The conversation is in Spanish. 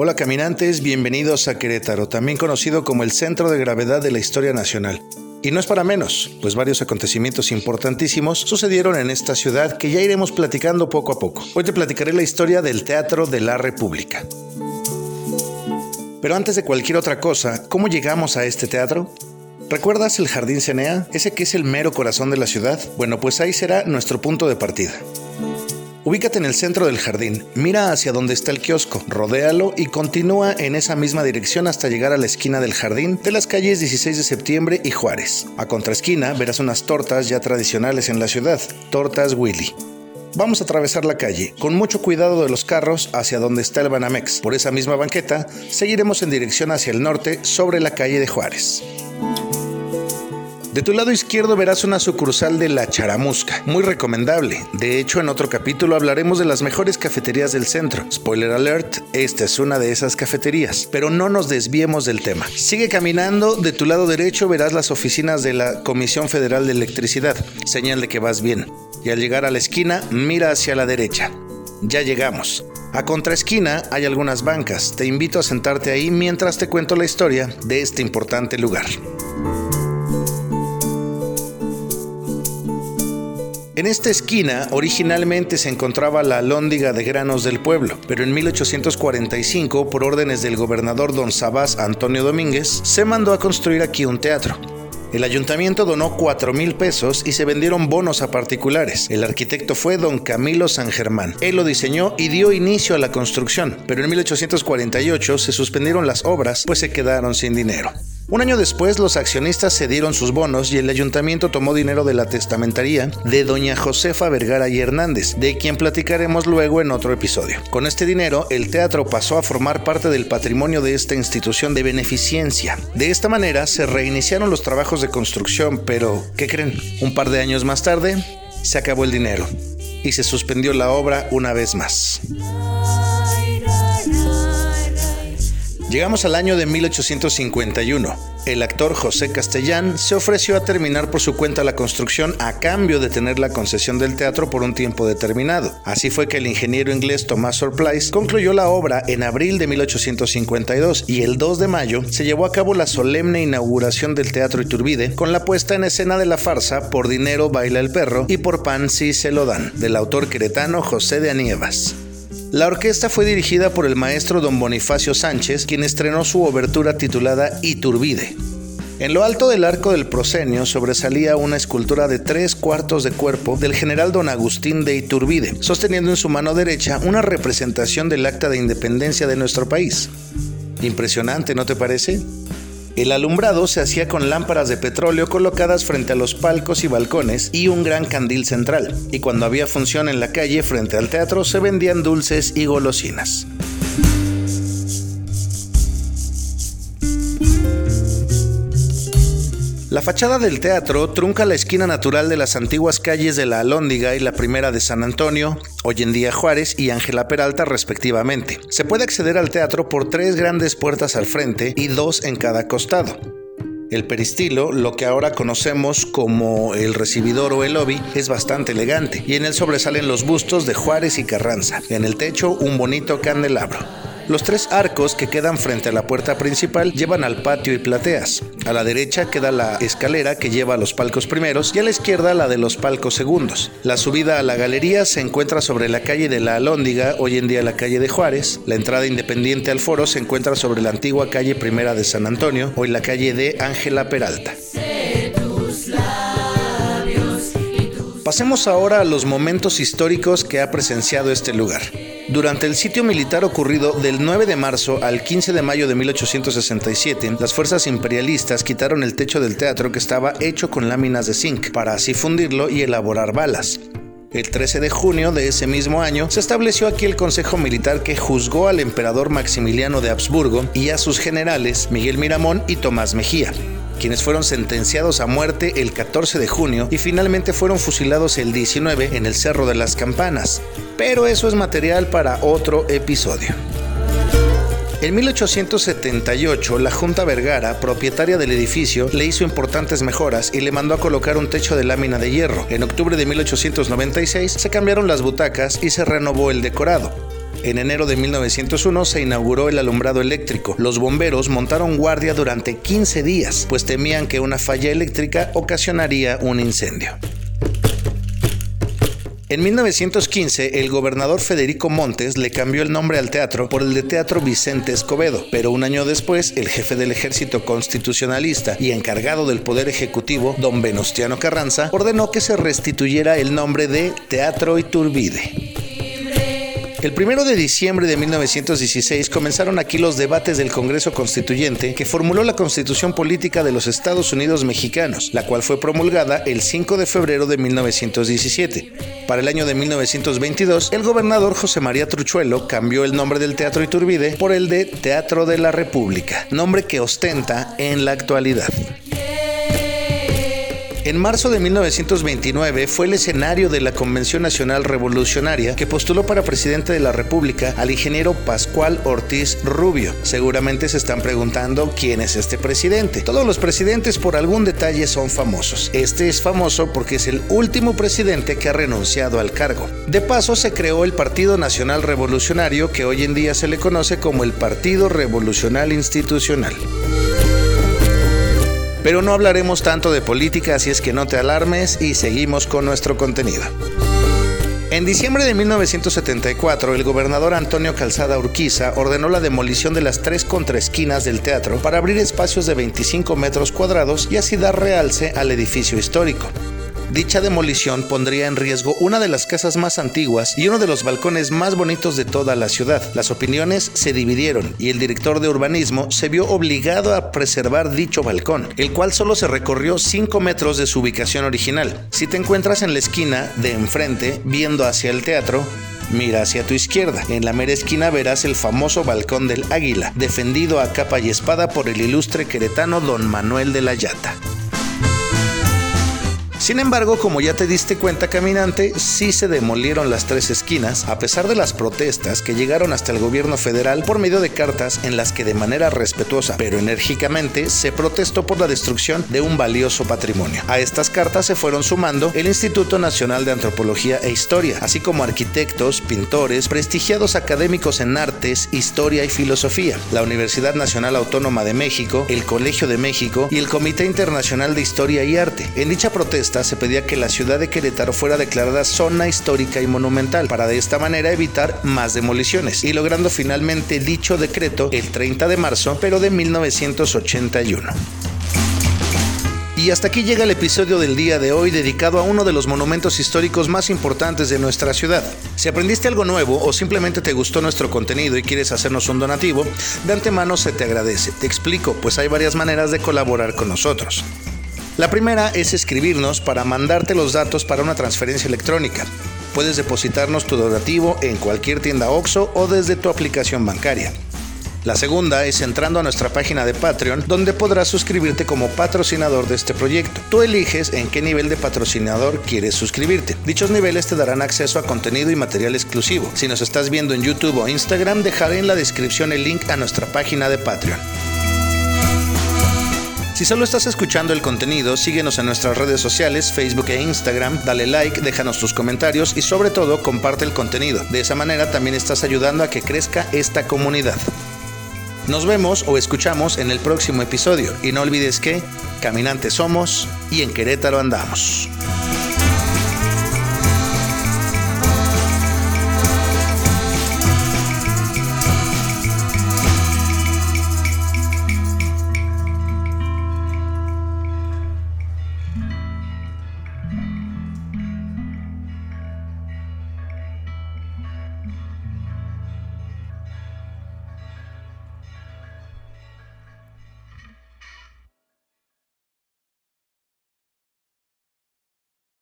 Hola caminantes, bienvenidos a Querétaro, también conocido como el centro de gravedad de la historia nacional. Y no es para menos, pues varios acontecimientos importantísimos sucedieron en esta ciudad que ya iremos platicando poco a poco. Hoy te platicaré la historia del Teatro de la República. Pero antes de cualquier otra cosa, ¿cómo llegamos a este teatro? ¿Recuerdas el Jardín Cenea? Ese que es el mero corazón de la ciudad. Bueno, pues ahí será nuestro punto de partida. Ubícate en el centro del jardín, mira hacia donde está el kiosco, rodéalo y continúa en esa misma dirección hasta llegar a la esquina del jardín de las calles 16 de septiembre y Juárez. A contraesquina verás unas tortas ya tradicionales en la ciudad, tortas Willy. Vamos a atravesar la calle, con mucho cuidado de los carros hacia donde está el Banamex. Por esa misma banqueta, seguiremos en dirección hacia el norte sobre la calle de Juárez. De tu lado izquierdo verás una sucursal de La Charamusca, muy recomendable. De hecho, en otro capítulo hablaremos de las mejores cafeterías del centro. Spoiler alert, esta es una de esas cafeterías, pero no nos desviemos del tema. Sigue caminando, de tu lado derecho verás las oficinas de la Comisión Federal de Electricidad, señal de que vas bien. Y al llegar a la esquina, mira hacia la derecha. Ya llegamos. A contraesquina hay algunas bancas. Te invito a sentarte ahí mientras te cuento la historia de este importante lugar. En esta esquina originalmente se encontraba la alhóndiga de granos del pueblo, pero en 1845, por órdenes del gobernador don Sabás Antonio Domínguez, se mandó a construir aquí un teatro. El ayuntamiento donó 4 mil pesos y se vendieron bonos a particulares. El arquitecto fue don Camilo San Germán. Él lo diseñó y dio inicio a la construcción, pero en 1848 se suspendieron las obras pues se quedaron sin dinero. Un año después, los accionistas cedieron sus bonos y el ayuntamiento tomó dinero de la testamentaría de doña Josefa Vergara y Hernández, de quien platicaremos luego en otro episodio. Con este dinero, el teatro pasó a formar parte del patrimonio de esta institución de beneficencia. De esta manera, se reiniciaron los trabajos de construcción, pero, ¿qué creen? Un par de años más tarde, se acabó el dinero y se suspendió la obra una vez más. Llegamos al año de 1851. El actor José Castellán se ofreció a terminar por su cuenta la construcción a cambio de tener la concesión del teatro por un tiempo determinado. Así fue que el ingeniero inglés Thomas Surprise concluyó la obra en abril de 1852 y el 2 de mayo se llevó a cabo la solemne inauguración del Teatro Iturbide con la puesta en escena de la farsa Por dinero baila el perro y Por pan sí se lo dan, del autor queretano José de Anievas. La orquesta fue dirigida por el maestro don Bonifacio Sánchez, quien estrenó su obertura titulada Iturbide. En lo alto del arco del proscenio sobresalía una escultura de tres cuartos de cuerpo del general don Agustín de Iturbide, sosteniendo en su mano derecha una representación del acta de independencia de nuestro país. Impresionante, ¿no te parece? El alumbrado se hacía con lámparas de petróleo colocadas frente a los palcos y balcones y un gran candil central, y cuando había función en la calle frente al teatro se vendían dulces y golosinas. La fachada del teatro trunca la esquina natural de las antiguas calles de la Alhóndiga y la primera de San Antonio, hoy en día Juárez y Ángela Peralta respectivamente. Se puede acceder al teatro por tres grandes puertas al frente y dos en cada costado. El peristilo, lo que ahora conocemos como el recibidor o el lobby, es bastante elegante y en él sobresalen los bustos de Juárez y Carranza. En el techo un bonito candelabro. Los tres arcos que quedan frente a la puerta principal llevan al patio y plateas. A la derecha queda la escalera que lleva a los palcos primeros y a la izquierda la de los palcos segundos. La subida a la galería se encuentra sobre la calle de la Alhóndiga, hoy en día la calle de Juárez. La entrada independiente al foro se encuentra sobre la antigua calle primera de San Antonio, hoy la calle de Ángela Peralta. Pasemos ahora a los momentos históricos que ha presenciado este lugar. Durante el sitio militar ocurrido del 9 de marzo al 15 de mayo de 1867, las fuerzas imperialistas quitaron el techo del teatro que estaba hecho con láminas de zinc para así fundirlo y elaborar balas. El 13 de junio de ese mismo año se estableció aquí el Consejo Militar que juzgó al emperador Maximiliano de Habsburgo y a sus generales Miguel Miramón y Tomás Mejía quienes fueron sentenciados a muerte el 14 de junio y finalmente fueron fusilados el 19 en el Cerro de las Campanas. Pero eso es material para otro episodio. En 1878, la Junta Vergara, propietaria del edificio, le hizo importantes mejoras y le mandó a colocar un techo de lámina de hierro. En octubre de 1896 se cambiaron las butacas y se renovó el decorado. En enero de 1901 se inauguró el alumbrado eléctrico. Los bomberos montaron guardia durante 15 días, pues temían que una falla eléctrica ocasionaría un incendio. En 1915, el gobernador Federico Montes le cambió el nombre al teatro por el de Teatro Vicente Escobedo, pero un año después, el jefe del ejército constitucionalista y encargado del Poder Ejecutivo, don Venustiano Carranza, ordenó que se restituyera el nombre de Teatro Iturbide. El primero de diciembre de 1916 comenzaron aquí los debates del Congreso Constituyente que formuló la Constitución Política de los Estados Unidos Mexicanos, la cual fue promulgada el 5 de febrero de 1917. Para el año de 1922, el gobernador José María Truchuelo cambió el nombre del Teatro Iturbide por el de Teatro de la República, nombre que ostenta en la actualidad. En marzo de 1929 fue el escenario de la Convención Nacional Revolucionaria que postuló para presidente de la República al ingeniero Pascual Ortiz Rubio. Seguramente se están preguntando quién es este presidente. Todos los presidentes por algún detalle son famosos. Este es famoso porque es el último presidente que ha renunciado al cargo. De paso se creó el Partido Nacional Revolucionario que hoy en día se le conoce como el Partido Revolucional Institucional. Pero no hablaremos tanto de política, así es que no te alarmes y seguimos con nuestro contenido. En diciembre de 1974, el gobernador Antonio Calzada Urquiza ordenó la demolición de las tres contraesquinas del teatro para abrir espacios de 25 metros cuadrados y así dar realce al edificio histórico. Dicha demolición pondría en riesgo una de las casas más antiguas y uno de los balcones más bonitos de toda la ciudad. Las opiniones se dividieron y el director de urbanismo se vio obligado a preservar dicho balcón, el cual solo se recorrió 5 metros de su ubicación original. Si te encuentras en la esquina de enfrente, viendo hacia el teatro, Mira hacia tu izquierda. En la mera esquina verás el famoso balcón del Águila, defendido a capa y espada por el ilustre queretano don Manuel de la Llata. Sin embargo, como ya te diste cuenta caminante, sí se demolieron las tres esquinas, a pesar de las protestas que llegaron hasta el gobierno federal por medio de cartas en las que de manera respetuosa pero enérgicamente se protestó por la destrucción de un valioso patrimonio. A estas cartas se fueron sumando el Instituto Nacional de Antropología e Historia, así como arquitectos, pintores, prestigiados académicos en artes, historia y filosofía, la Universidad Nacional Autónoma de México, el Colegio de México y el Comité Internacional de Historia y Arte. En dicha se pedía que la ciudad de Querétaro fuera declarada zona histórica y monumental para de esta manera evitar más demoliciones y logrando finalmente dicho decreto el 30 de marzo pero de 1981. Y hasta aquí llega el episodio del día de hoy dedicado a uno de los monumentos históricos más importantes de nuestra ciudad. Si aprendiste algo nuevo o simplemente te gustó nuestro contenido y quieres hacernos un donativo, de antemano se te agradece. Te explico, pues hay varias maneras de colaborar con nosotros. La primera es escribirnos para mandarte los datos para una transferencia electrónica. Puedes depositarnos tu donativo en cualquier tienda OXO o desde tu aplicación bancaria. La segunda es entrando a nuestra página de Patreon, donde podrás suscribirte como patrocinador de este proyecto. Tú eliges en qué nivel de patrocinador quieres suscribirte. Dichos niveles te darán acceso a contenido y material exclusivo. Si nos estás viendo en YouTube o Instagram, dejaré en la descripción el link a nuestra página de Patreon. Si solo estás escuchando el contenido, síguenos en nuestras redes sociales, Facebook e Instagram, dale like, déjanos tus comentarios y sobre todo comparte el contenido. De esa manera también estás ayudando a que crezca esta comunidad. Nos vemos o escuchamos en el próximo episodio y no olvides que caminantes somos y en Querétaro andamos.